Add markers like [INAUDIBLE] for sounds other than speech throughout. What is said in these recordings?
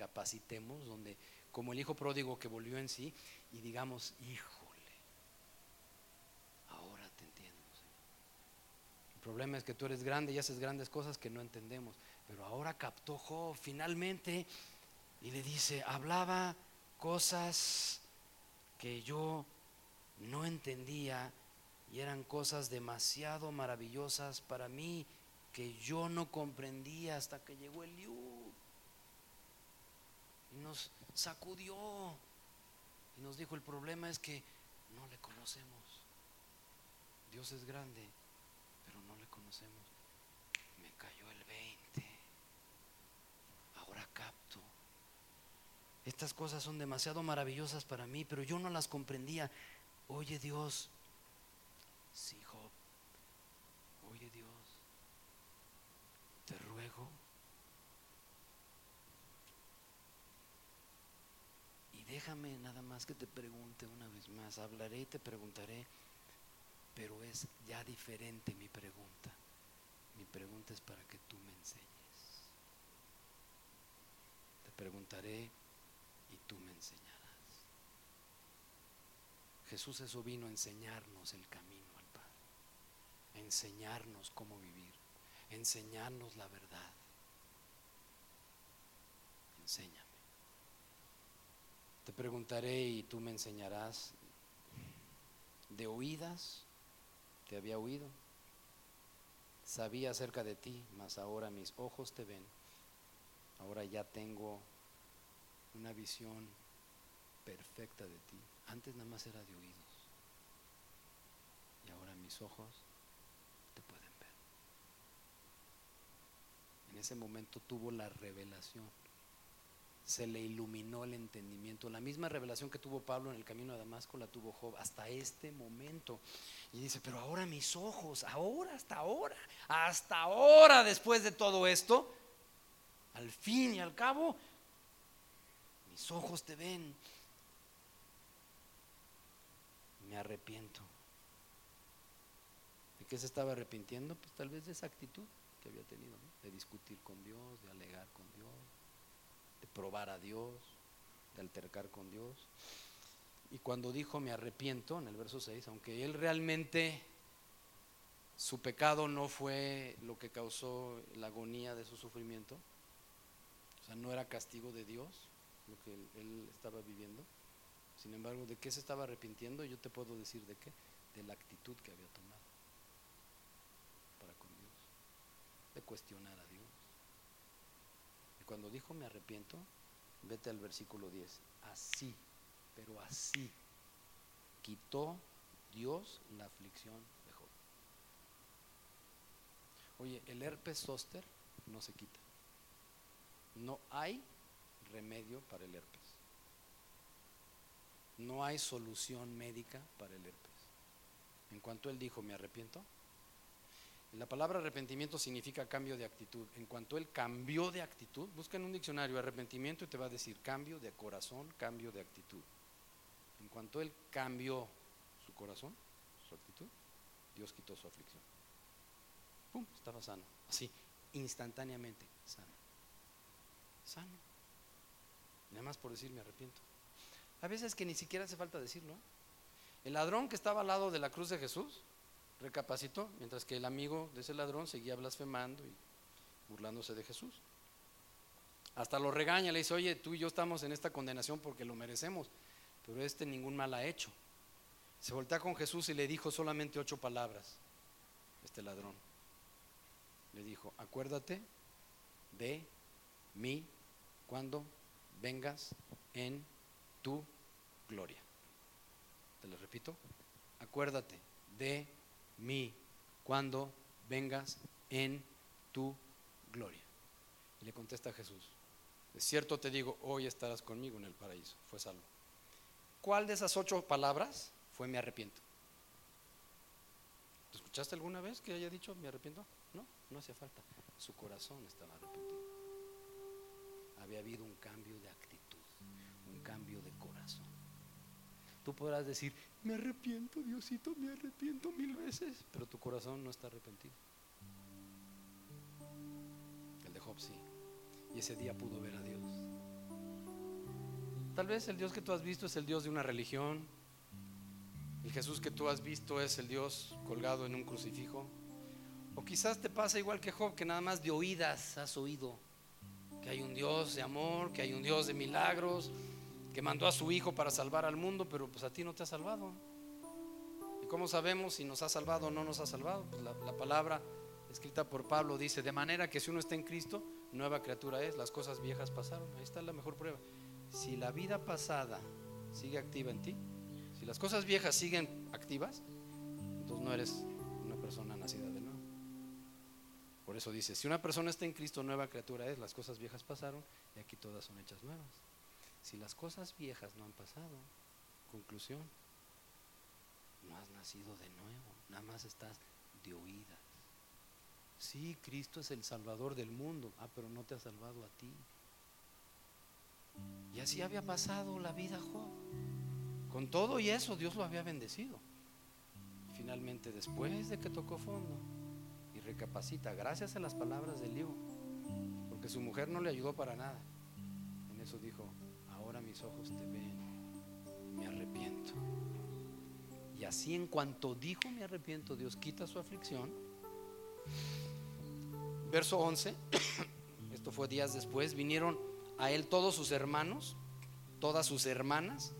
recapacitemos, donde como el hijo pródigo que volvió en sí y digamos, híjole, ahora te entiendo. El problema es que tú eres grande y haces grandes cosas que no entendemos, pero ahora captó Job finalmente y le dice, hablaba cosas que yo no entendía y eran cosas demasiado maravillosas para mí que yo no comprendía hasta que llegó el Eliú y nos sacudió y nos dijo el problema es que no le conocemos. Dios es grande, pero no le conocemos. Me cayó el 20. Ahora capto. Estas cosas son demasiado maravillosas para mí, pero yo no las comprendía. Oye Dios, sí Job, oye Dios, te ruego. Y déjame nada más que te pregunte una vez más, hablaré y te preguntaré, pero es ya diferente mi pregunta. Mi pregunta es para que tú me enseñes. Te preguntaré y tú me enseñarás. Jesús eso vino a enseñarnos el camino al Padre, a enseñarnos cómo vivir, a enseñarnos la verdad. Enséñame. Te preguntaré y tú me enseñarás. De oídas te había oído, sabía acerca de ti, mas ahora mis ojos te ven. Ahora ya tengo una visión perfecta de ti. Antes nada más era de oídos. Y ahora mis ojos te pueden ver. En ese momento tuvo la revelación. Se le iluminó el entendimiento. La misma revelación que tuvo Pablo en el camino a Damasco la tuvo Job hasta este momento. Y dice, pero ahora mis ojos, ahora, hasta ahora, hasta ahora después de todo esto, al fin y al cabo, mis ojos te ven. Me arrepiento. ¿De qué se estaba arrepintiendo? Pues tal vez de esa actitud que había tenido, de discutir con Dios, de alegar con Dios, de probar a Dios, de altercar con Dios. Y cuando dijo me arrepiento, en el verso 6, aunque él realmente, su pecado no fue lo que causó la agonía de su sufrimiento, o sea, no era castigo de Dios lo que él, estaba viviendo. Sin embargo, ¿de qué se estaba arrepintiendo? Yo te puedo decir de qué, de la actitud que había tomado para con Dios, de cuestionar a Dios. Cuando dijo me arrepiento, vete al versículo 10, así pero así quitó Dios la aflicción de Job. Oye, el herpes zóster no se quita. No hay remedio para el herpes. No hay solución médica para el herpes. En cuanto él dijo, me arrepiento, la palabra arrepentimiento significa cambio de actitud. En cuanto él cambió de actitud, busca en un diccionario arrepentimiento y te va a decir cambio de corazón, cambio de actitud. En cuanto él cambió su corazón, su actitud, Dios quitó su aflicción. ¡Pum! Estaba sano. Así, instantáneamente, sano. Sano. Nada más por decir me arrepiento. A veces que ni siquiera hace falta decirlo. El ladrón que estaba al lado de la cruz de Jesús recapacitó, mientras que el amigo de ese ladrón seguía blasfemando y burlándose de Jesús. Hasta lo regaña, le dice, oye, tú y yo estamos en esta condenación porque lo merecemos pero este ningún mal ha hecho. Se voltea con Jesús y le dijo solamente ocho palabras, este ladrón. Le dijo, acuérdate de mí cuando vengas en tu gloria. Te lo repito, acuérdate de mí cuando vengas en tu gloria. Y le contesta Jesús, de cierto te digo, hoy estarás conmigo en el paraíso. Fue salvo. ¿Cuál de esas ocho palabras fue me arrepiento? ¿Lo escuchaste alguna vez que haya dicho me arrepiento? No, no hacía falta. Su corazón estaba arrepentido. Había habido un cambio de actitud, un cambio de corazón. Tú podrás decir, me arrepiento, Diosito, me arrepiento mil veces, pero tu corazón no está arrepentido. El de Job sí. Y ese día pudo ver a Dios. Tal vez el Dios que tú has visto es el Dios de una religión. El Jesús que tú has visto es el Dios colgado en un crucifijo. O quizás te pasa igual que Job, que nada más de oídas has oído que hay un Dios de amor, que hay un Dios de milagros, que mandó a su Hijo para salvar al mundo, pero pues a ti no te ha salvado. ¿Y cómo sabemos si nos ha salvado o no nos ha salvado? Pues la, la palabra escrita por Pablo dice, de manera que si uno está en Cristo, nueva criatura es, las cosas viejas pasaron. Ahí está la mejor prueba. Si la vida pasada sigue activa en ti, si las cosas viejas siguen activas, entonces no eres una persona nacida de nuevo. Por eso dice, si una persona está en Cristo, nueva criatura es, las cosas viejas pasaron y aquí todas son hechas nuevas. Si las cosas viejas no han pasado, conclusión, no has nacido de nuevo, nada más estás de oídas. Sí, Cristo es el Salvador del mundo, ah, pero no te ha salvado a ti. Y así había pasado la vida Job. Con todo y eso Dios lo había bendecido. Finalmente, después de que tocó fondo y recapacita, gracias a las palabras del libro, porque su mujer no le ayudó para nada, en eso dijo, mis ojos te ven, me arrepiento. Y así en cuanto dijo me arrepiento, Dios quita su aflicción. Verso 11, [COUGHS] esto fue días después, vinieron a él todos sus hermanos, todas sus hermanas,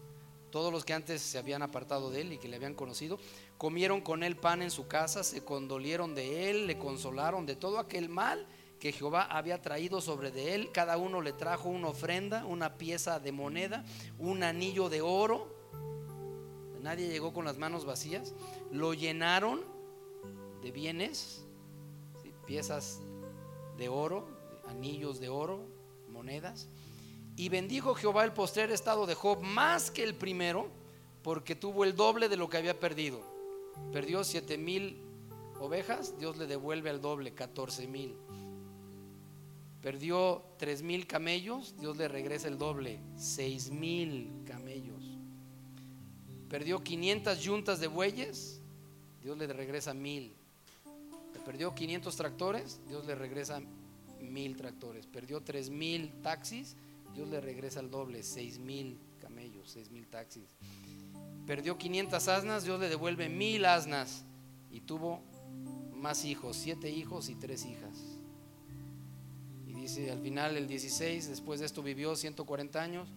todos los que antes se habían apartado de él y que le habían conocido, comieron con él pan en su casa, se condolieron de él, le consolaron de todo aquel mal que Jehová había traído sobre de él. Cada uno le trajo una ofrenda, una pieza de moneda, un anillo de oro. Nadie llegó con las manos vacías. Lo llenaron de bienes, piezas de oro, anillos de oro, monedas. Y bendijo Jehová el postrer estado de Job más que el primero, porque tuvo el doble de lo que había perdido. Perdió siete mil ovejas, Dios le devuelve al doble, catorce mil. Perdió tres mil camellos, Dios le regresa el doble, seis mil camellos. Perdió 500 yuntas de bueyes, Dios le regresa mil. Perdió 500 tractores, Dios le regresa mil tractores. Perdió tres mil taxis, Dios le regresa el doble, seis mil camellos, seis mil taxis. Perdió 500 asnas, Dios le devuelve mil asnas. Y tuvo más hijos, siete hijos y tres hijas. Al final, el 16, después de esto vivió 140 años,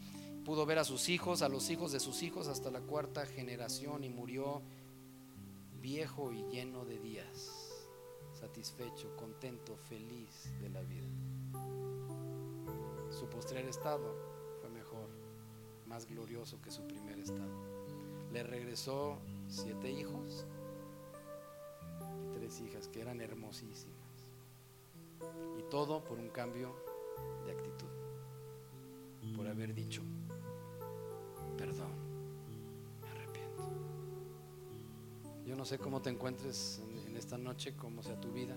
pudo ver a sus hijos, a los hijos de sus hijos hasta la cuarta generación y murió viejo y lleno de días, satisfecho, contento, feliz de la vida. Su postrer estado fue mejor, más glorioso que su primer estado. Le regresó siete hijos y tres hijas que eran hermosísimas. Y todo por un cambio de actitud, por haber dicho, perdón, me arrepiento. Yo no sé cómo te encuentres en, esta noche, cómo sea tu vida.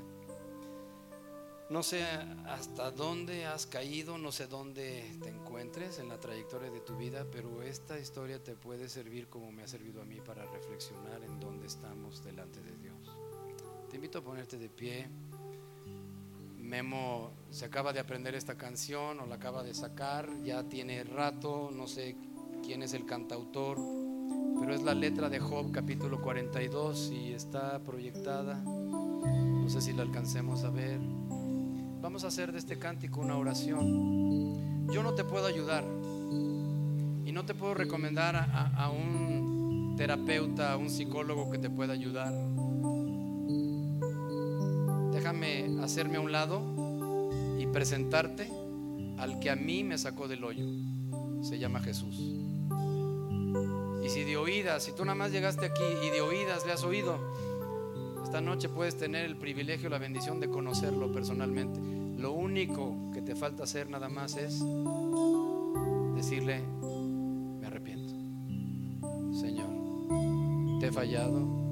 No sé hasta dónde has caído, no sé dónde te encuentres en la trayectoria de tu vida, pero esta historia te puede servir como me ha servido a mí para reflexionar en dónde estamos delante de Dios. Te invito a ponerte de pie. Memo se acaba de aprender esta canción o la acaba de sacar, ya tiene rato, no sé quién es el cantautor, pero es la letra de Job capítulo 42 y está proyectada. No sé si la alcancemos a ver. Vamos a hacer de este cántico una oración. Yo no te puedo ayudar y no te puedo recomendar a, a un terapeuta, a un psicólogo que te pueda ayudar. Déjame hacerme a un lado y presentarte al que a mí me sacó del hoyo. Se llama Jesús. Y si de oídas, si tú nada más llegaste aquí y de oídas le has oído, esta noche puedes tener el privilegio, la bendición de conocerlo personalmente. Lo único que te falta hacer nada más es decirle, me arrepiento. Señor, te he fallado,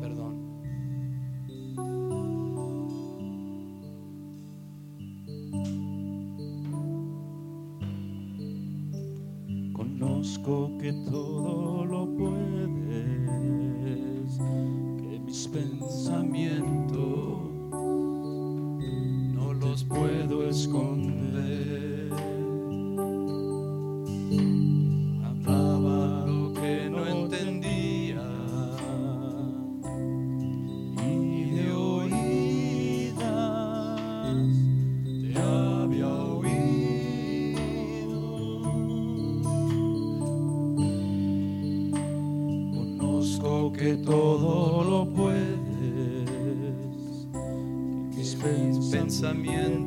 面。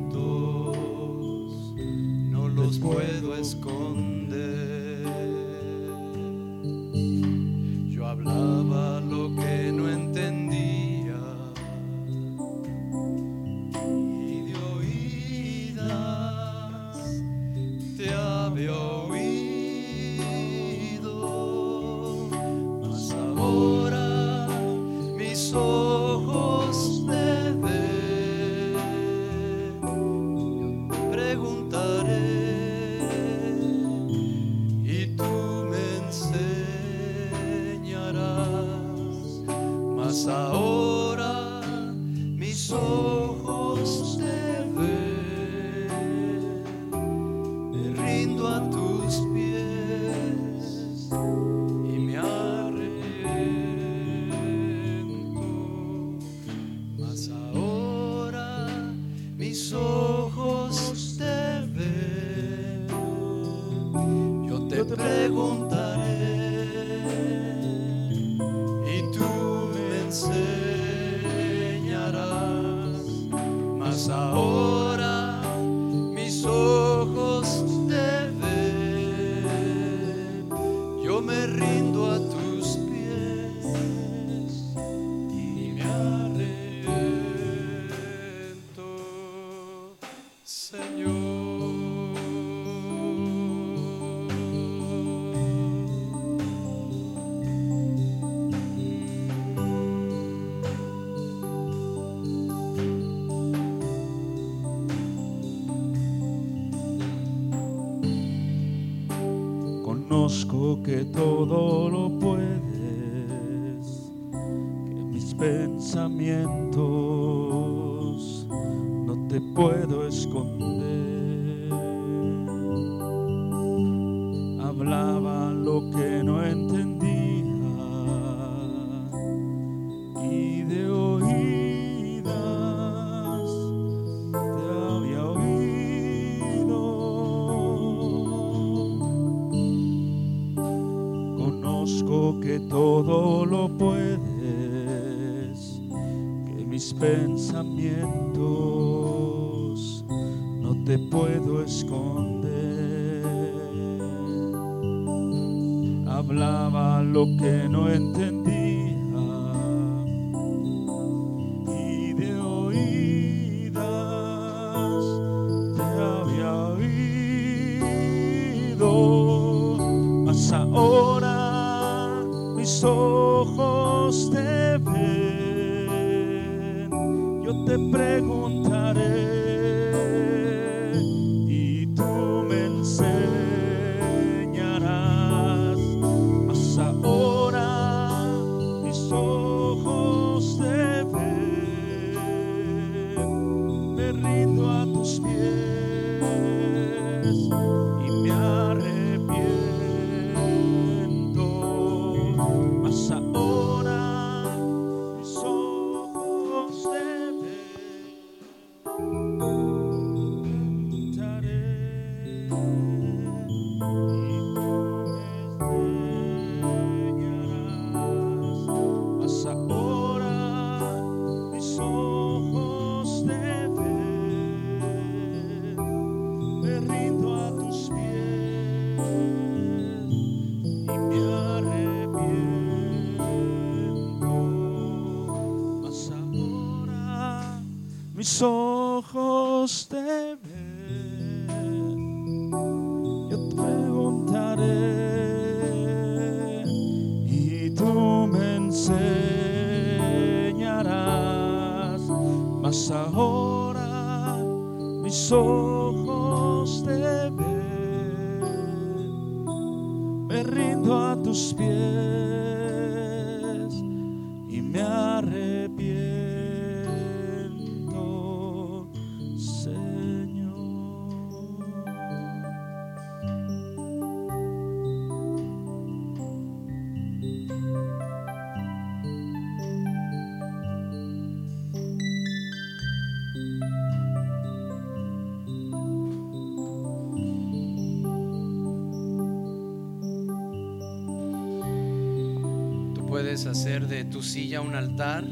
que todo lo no te puedo esconder. Hablaba lo que no entendía hacer de tu silla un altar.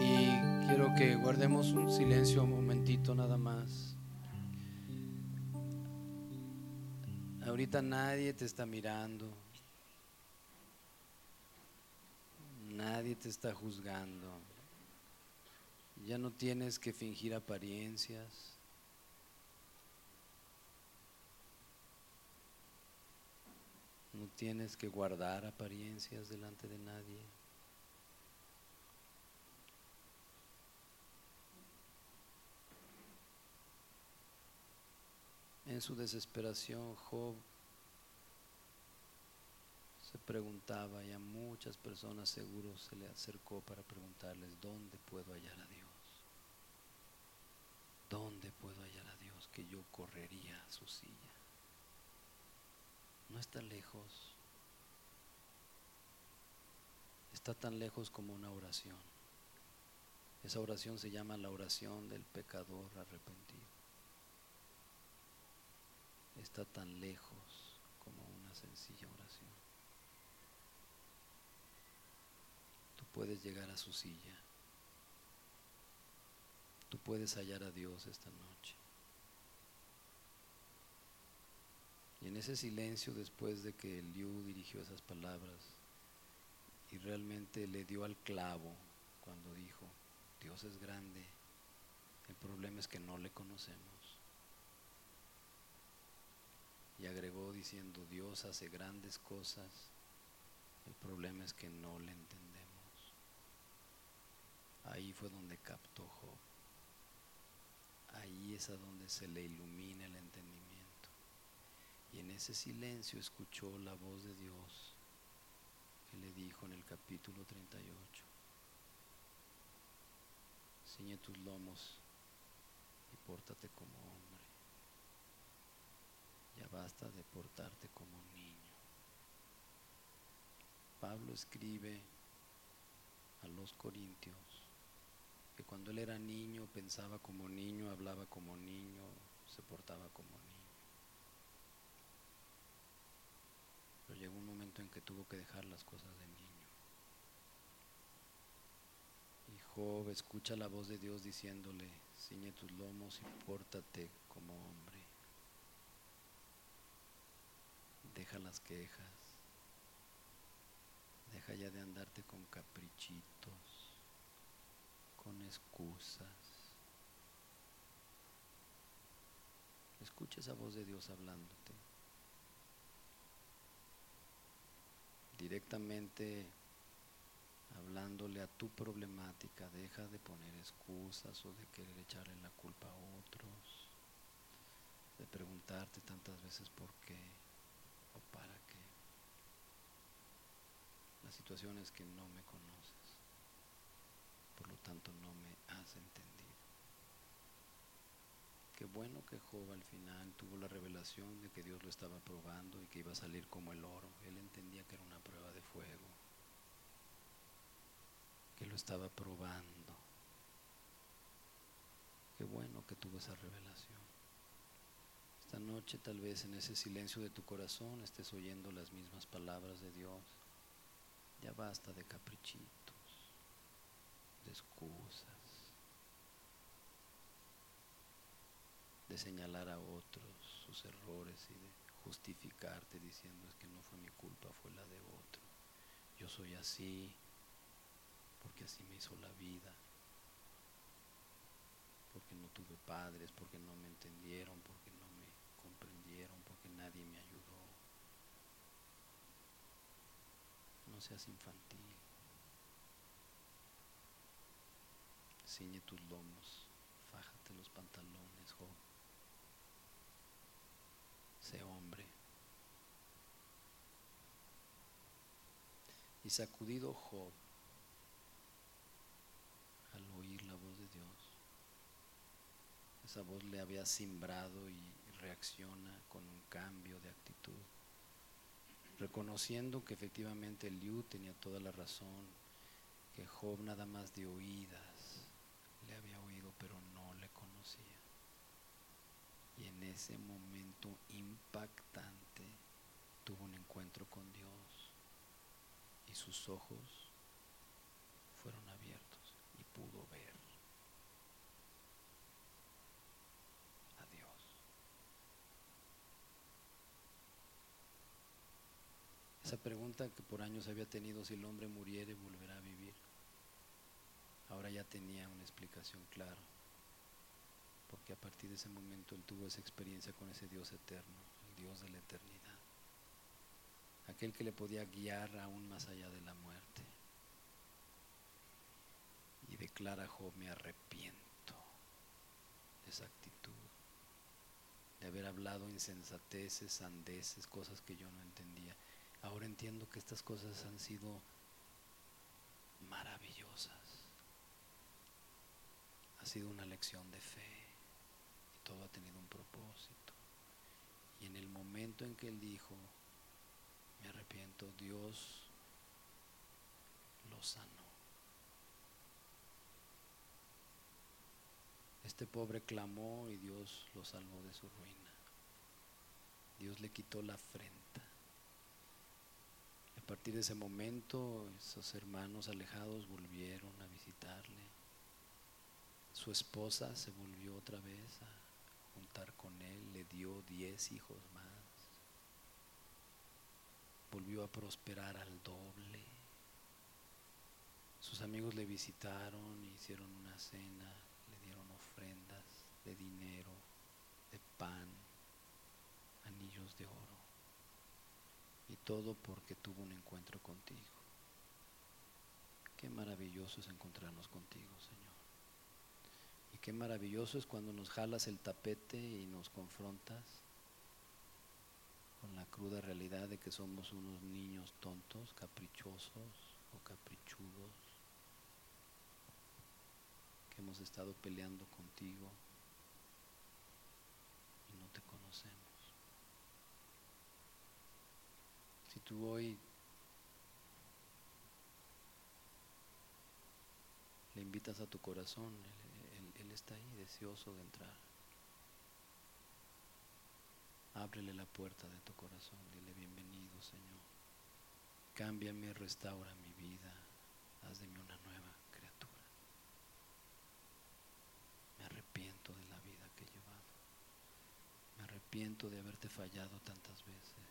Y quiero que guardemos un silencio un momentito nada más. Ahorita nadie te está mirando. Nadie te está juzgando. Ya no tienes que fingir apariencias. No tienes que guardar apariencias delante de nadie. En su desesperación, Job se preguntaba y a muchas personas seguro se le acercó para preguntarles, ¿dónde puedo hallar a Dios? ¿Dónde puedo hallar a Dios que yo correría a su silla? No está lejos. Está tan lejos como una oración. Esa oración se llama la oración del pecador arrepentido. Está tan lejos como una sencilla oración. Tú puedes llegar a su silla. Tú puedes hallar a Dios esta noche. Y en ese silencio, después de que Liu dirigió esas palabras y realmente le dio al clavo cuando dijo, Dios es grande, el problema es que no le conocemos. Y agregó diciendo, Dios hace grandes cosas, el problema es que no le entendemos. Ahí fue donde captó Job. Ahí es a donde se le ilumina el entendimiento. Y en ese silencio escuchó la voz de Dios que le dijo en el capítulo 38, ciñe tus lomos y pórtate como hombre. Ya basta de portarte como niño. Pablo escribe a los corintios que cuando él era niño pensaba como niño, hablaba como niño, se portaba como niño. Pero llegó un momento en que tuvo que dejar las cosas de niño. Y escucha la voz de Dios diciéndole, ciñe tus lomos y pórtate como hombre. Deja las quejas. Deja ya de andarte con caprichitos, con excusas. Escucha esa voz de Dios hablándote. Directamente hablándole a tu problemática, deja de poner excusas o de querer echarle la culpa a otros, de preguntarte tantas veces por qué o para qué. La situación es que no me conoces, por lo tanto no me has entendido. Qué bueno que Job al final tuvo la revelación de que Dios lo estaba probando y que iba a salir como el oro. Él entendía que era una prueba de fuego, que lo estaba probando. Qué bueno que tuvo esa revelación. Esta noche tal vez en ese silencio de tu corazón estés oyendo las mismas palabras de Dios. Ya basta de caprichitos, de excusas de señalar a otros sus errores y de justificarte diciendo es que no fue mi culpa, fue la de otro. Yo soy así porque así me hizo la vida, porque no tuve padres, porque no me entendieron, porque no me comprendieron, porque nadie me ayudó. No seas infantil. Ciñe tus lomos, fájate los pantalones, joven. Sé hombre. Y sacudido Job al oír la voz de Dios, esa voz le había simbrado y reacciona con un cambio de actitud, reconociendo que efectivamente Liu tenía toda la razón, que Job nada más de oídas le había oído, pero no le conocía. Y en ese momento impactante tuvo un encuentro con Dios y sus ojos fueron abiertos y pudo ver a Dios. Esa pregunta que por años había tenido si el hombre muriere volverá a vivir, ahora ya tenía una explicación clara, porque a partir de ese momento él tuvo esa experiencia con ese Dios eterno, el Dios de la eternidad aquel que le podía guiar aún más allá de la muerte. Y declara Job, me arrepiento de esa actitud, de haber hablado insensateces, sandeces, cosas que yo no entendía. Ahora entiendo que estas cosas han sido maravillosas. Ha sido una lección de fe todo ha tenido un propósito. Y en el momento en que él dijo, me arrepiento, Dios lo sanó. Este pobre clamó y Dios lo salvó de su ruina. Dios le quitó la afrenta. A partir de ese momento, esos hermanos alejados volvieron a visitarle. Su esposa se volvió otra vez a con él, le dio diez hijos más volvió a prosperar al doble. Sus amigos le visitaron, hicieron una cena, le dieron ofrendas de dinero, de pan, anillos de oro. Y todo porque tuvo un encuentro contigo. Qué maravilloso es encontrarnos contigo, Señor. Qué maravilloso es cuando nos jalas el tapete y nos confrontas con la cruda realidad de que somos unos niños tontos, caprichosos o caprichudos, que hemos estado peleando contigo y no te conocemos. Si tú hoy le invitas a tu corazón, está ahí deseoso de entrar. Ábrele la puerta de tu corazón, dile bienvenido Señor. Cámbiame, restaura mi vida, haz de mí una nueva criatura. Me arrepiento de la vida que he llevado. Me arrepiento de haberte fallado tantas veces.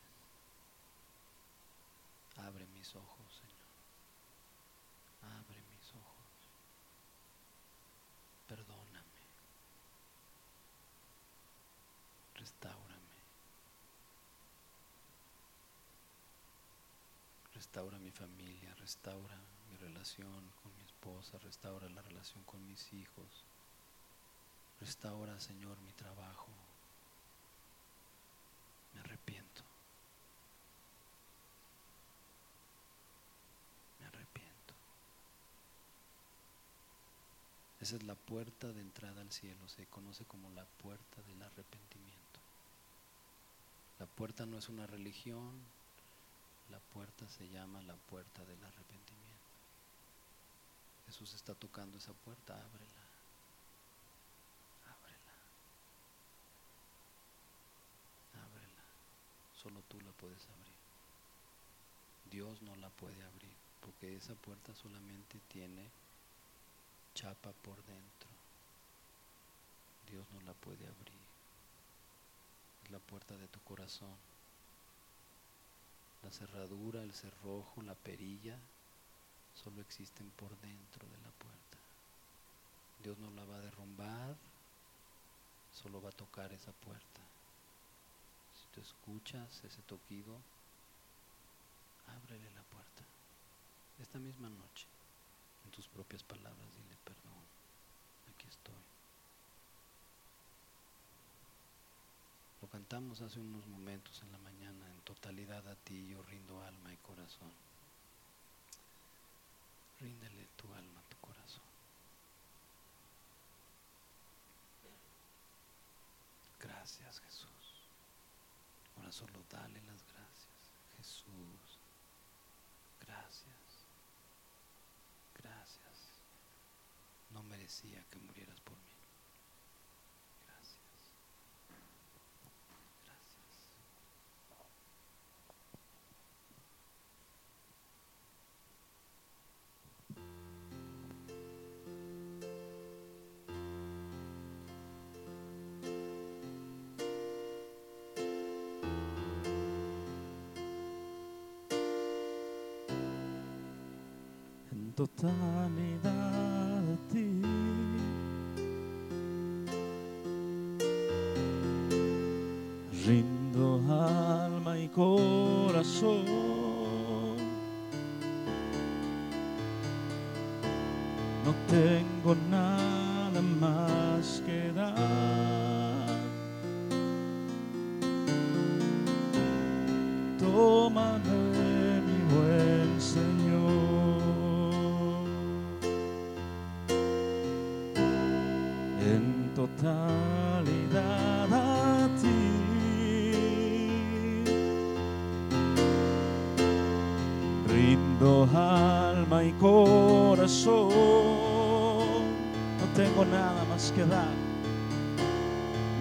Abre mis ojos, Señor. Abre mis ojos. Perdóname. Restaura. restaura mi familia, restaura mi relación con mi esposa, restaura la relación con mis hijos, restaura, Señor, mi trabajo. Me arrepiento. Me arrepiento. Esa es la puerta de entrada al cielo, se conoce como la puerta del arrepentimiento. La puerta no es una religión, la puerta se llama la puerta del arrepentimiento. Jesús está tocando esa puerta, ábrela. Ábrela. Ábrela. Solo tú la puedes abrir. Dios no la puede abrir, porque esa puerta solamente tiene chapa por dentro. Dios no la puede abrir. La puerta de tu corazón la cerradura, el cerrojo, la perilla, solo existen por dentro de la puerta. Dios no la va a derrumbar, solo va a tocar esa puerta. Si tú escuchas ese toquido, ábrele la puerta. Esta misma noche, en tus propias palabras, dile perdón, aquí estoy. Cantamos hace unos momentos en la mañana, en totalidad a ti yo rindo alma y corazón. Ríndele tu alma, tu corazón. Gracias Jesús. Ahora solo dale las gracias. Jesús, gracias. Gracias. No merecía que murieras totalidad a ti. Rindo alma y corazón. No tengo nada más que dar.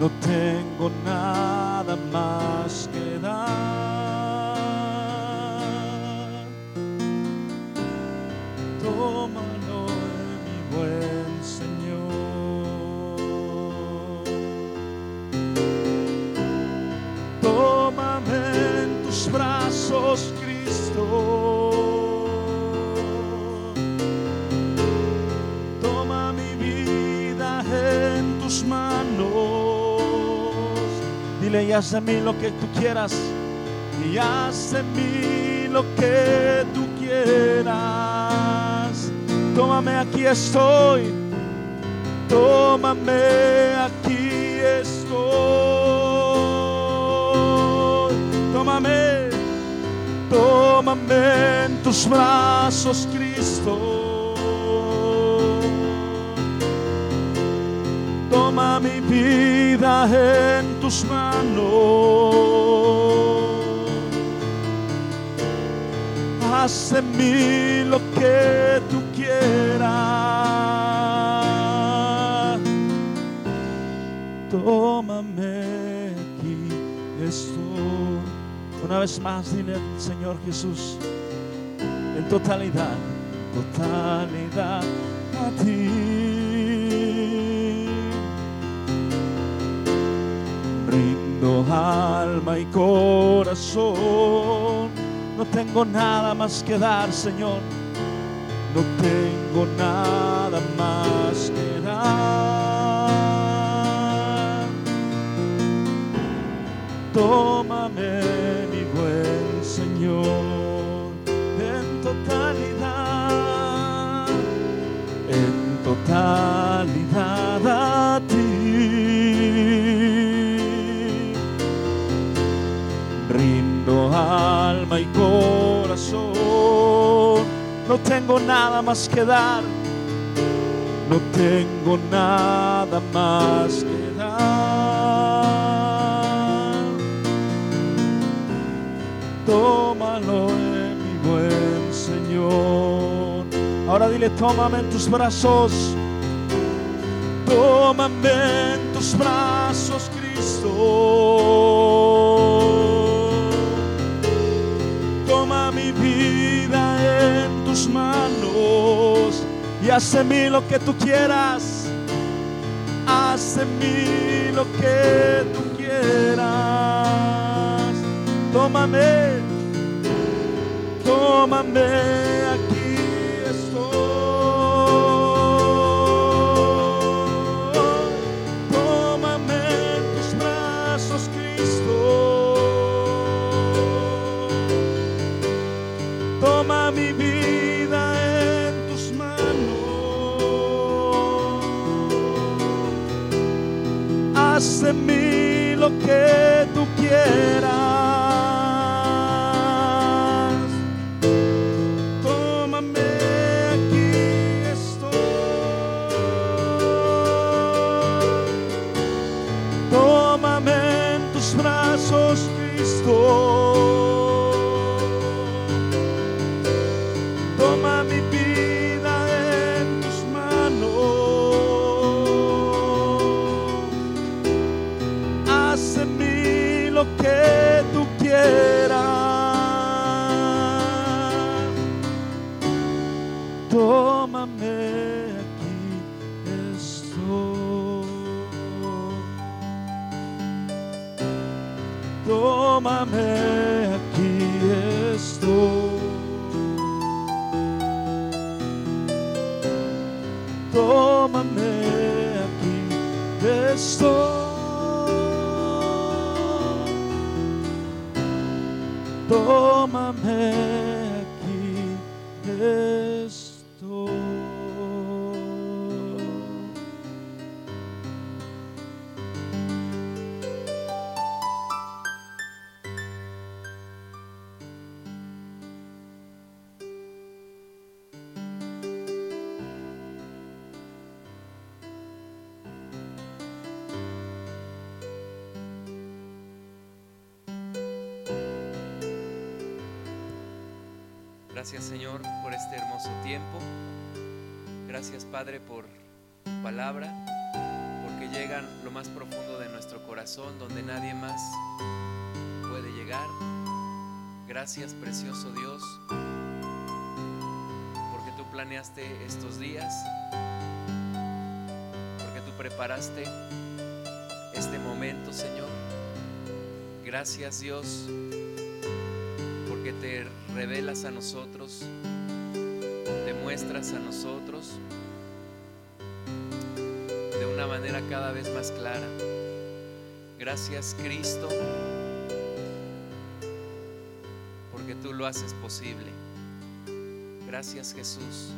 No tengo nada más que dar. Y haz de mí lo que tú quieras. Y haz de mí lo que tú quieras. Tómame, aquí estoy. Tómame, aquí estoy. Tómame. Tómame en tus brazos, Cristo. Toma mi vida en tus manos. Lo que tú quieras. Tómame aquí estoy. Una vez más, dile Señor Jesús, en totalidad, totalidad a ti. Alma y corazón, no tengo nada más que dar, Señor. No tengo nada más que dar. Tómame, mi buen Señor, en totalidad, en totalidad alma y corazón, no tengo nada más que dar, no tengo nada más que dar. Tómalo, eh, mi buen Señor. Ahora dile, tómame en tus brazos. Tómame en tus brazos, Cristo. Y haz de mí lo que tú quieras. Haz de mí lo que tú quieras. Tómame, tómame, que lo que tú quieras. Tómame aquí estoy. Tómame palabra, porque llegan lo más profundo de nuestro corazón, donde nadie más puede llegar. Gracias precioso Dios, porque tú planeaste estos días, porque tú preparaste este momento Señor. Gracias Dios porque te revelas a nosotros, te muestras a nosotros manera cada vez más clara. Gracias Cristo, porque tú lo haces posible. Gracias Jesús,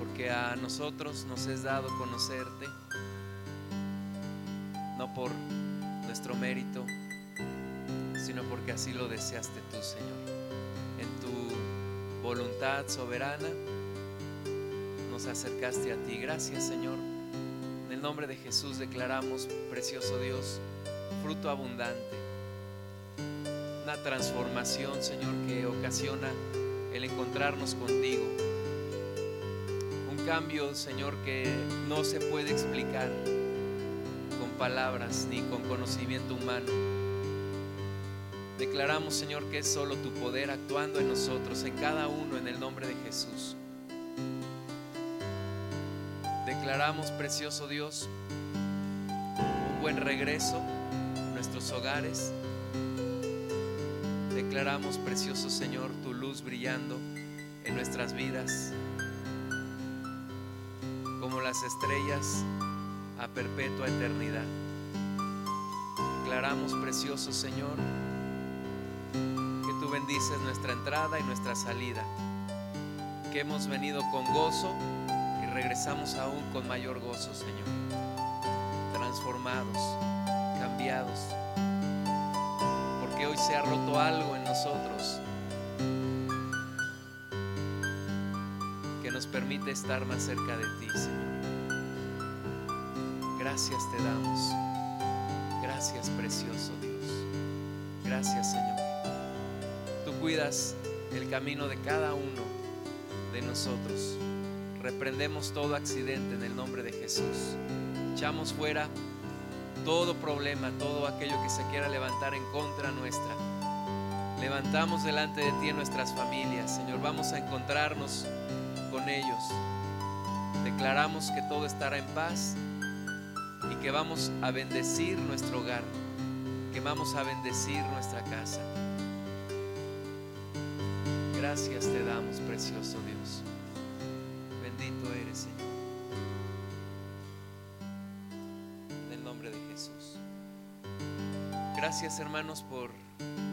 porque a nosotros nos es dado conocerte, no por nuestro mérito, sino porque así lo deseaste tú, Señor. En tu voluntad soberana acercaste a ti. Gracias, Señor. En el nombre de Jesús declaramos, precioso Dios, fruto abundante. Una transformación, Señor, que ocasiona el encontrarnos contigo. Un cambio, Señor, que no se puede explicar con palabras ni con conocimiento humano Declaramos, Señor, que es solo tu poder actuando en nosotros, en cada uno, en el nombre de Jesús. Declaramos, precioso Dios, un buen regreso a nuestros hogares. Declaramos, precioso Señor, tu luz brillando en nuestras vidas, como las estrellas a perpetua eternidad. Declaramos, precioso Señor, que tú bendices nuestra entrada y nuestra salida, que hemos venido con gozo regresamos aún con mayor gozo, Señor, transformados, cambiados, porque hoy se ha roto algo en nosotros que nos permite estar más cerca de ti, Señor. Gracias te damos. Gracias, precioso Dios. Gracias, Señor. Tú cuidas el camino de cada uno de nosotros. Reprendemos todo accidente en el nombre de Jesús. Echamos fuera todo problema, todo aquello que se quiera levantar en contra nuestra. Levantamos delante de ti nuestras familias, Señor. Vamos a encontrarnos con ellos. Declaramos que todo estará en paz y que vamos a bendecir nuestro hogar, que vamos a bendecir nuestra casa. Gracias te damos, precioso Dios. Gracias, hermanos, por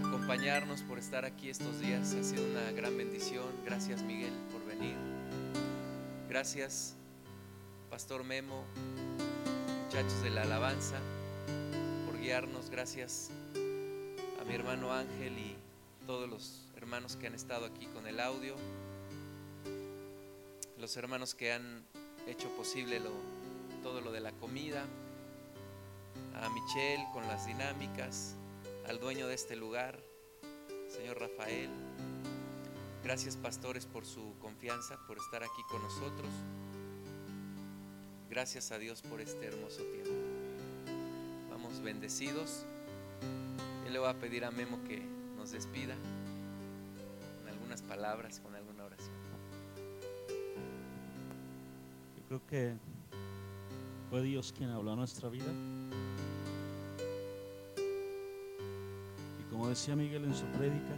acompañarnos, por estar aquí estos días. Ha sido una gran bendición. Gracias, Miguel, por venir. Gracias, Pastor Memo, muchachos de la alabanza, por guiarnos. Gracias a mi hermano Ángel y todos los hermanos que han estado aquí con el audio, los hermanos que han hecho posible todo lo de la comida, a Michelle con las dinámicas, al dueño de este lugar, señor Rafael. Gracias pastores por su confianza, por estar aquí con nosotros. Gracias a Dios por este hermoso tiempo. Vamos bendecidos. Yo le voy a pedir a Memo que nos despida con algunas palabras, con alguna oración. Yo creo que fue Dios quien habló a nuestra vida. Como decía Miguel en su prédica,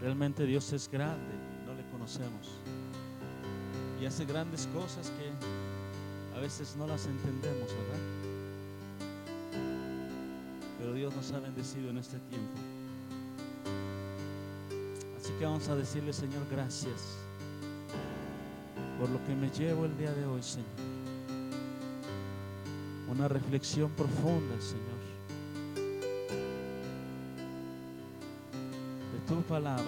Realmente Dios es grande, no le conocemos. Y hace grandes cosas que a veces no las entendemos, ¿verdad? Pero Dios nos ha bendecido en este tiempo. Así que vamos a decirle, Señor, gracias por lo que me llevo el día de hoy, Señor. Una reflexión profunda, Señor, de tu palabra.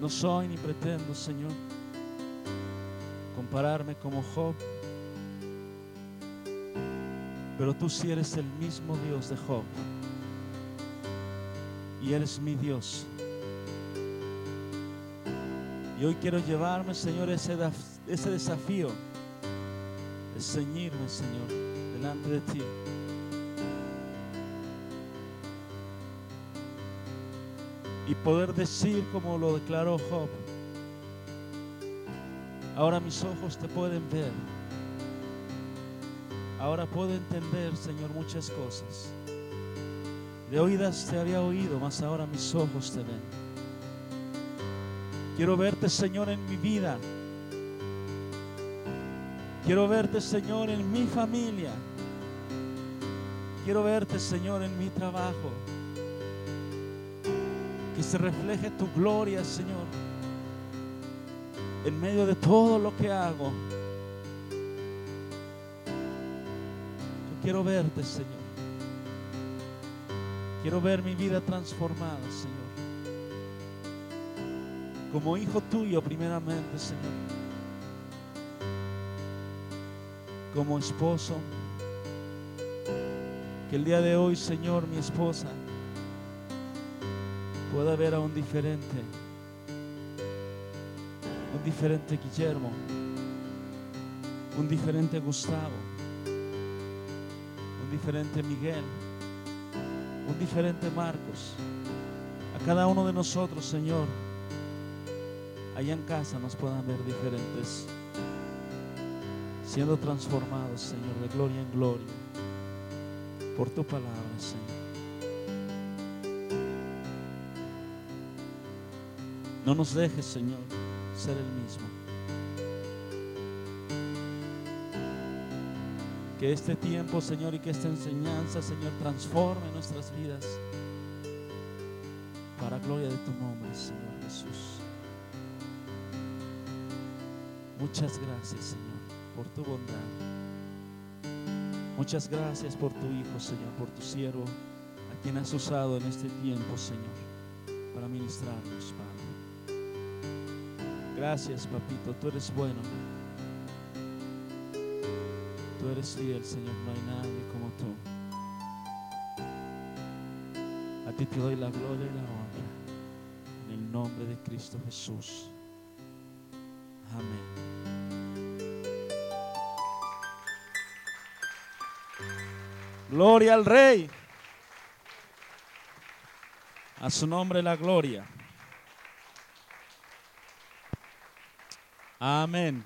No soy ni pretendo, Señor, compararme como Job, pero tú sí eres el mismo Dios de Job y eres mi Dios. Y hoy quiero llevarme, Señor, ese, desafío de ceñirme, Señor, delante de ti. Y poder decir como lo declaró Job, ahora mis ojos te pueden ver. Ahora puedo entender, Señor, muchas cosas. De oídas te había oído, mas ahora mis ojos te ven. Quiero verte, Señor, en mi vida. Quiero verte, Señor, en mi familia. Quiero verte, Señor, en mi trabajo. Que se refleje tu gloria, Señor, en medio de todo lo que hago. Yo quiero verte, Señor. Quiero ver mi vida transformada, Señor. Como hijo tuyo, primeramente, Señor. Como esposo. Que el día de hoy, Señor, mi esposa pueda ver a un diferente. Un diferente Guillermo. Un diferente Gustavo. Un diferente Miguel un diferente Marcos. A cada uno de nosotros, Señor, allá en casa nos puedan ver diferentes, siendo transformados, Señor, de gloria en gloria, por tu palabra, Señor. No nos dejes, Señor, ser el mismo. Que este tiempo, Señor, y que esta enseñanza, Señor, transforme nuestras vidas para gloria de tu nombre, Señor Jesús. Muchas gracias, Señor, por tu bondad. Muchas gracias por tu Hijo, Señor, por tu siervo, a quien has usado en este tiempo, Señor, para ministrarnos, Padre. Gracias, Papito, tú eres bueno. Tú eres fiel, Señor, no hay nadie como tú. A ti te doy la gloria y la honra. En el nombre de Cristo Jesús. Gloria al Rey. A su nombre la gloria. Amén.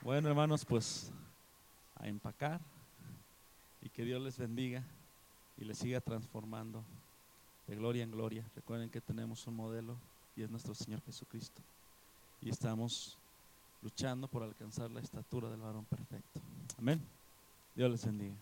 Bueno, hermanos, pues a empacar y que Dios les bendiga y les siga transformando de gloria en gloria. Recuerden que tenemos un modelo es nuestro Señor Jesucristo. Y estamos luchando por alcanzar la estatura del varón perfecto. Amén. Dios les bendiga.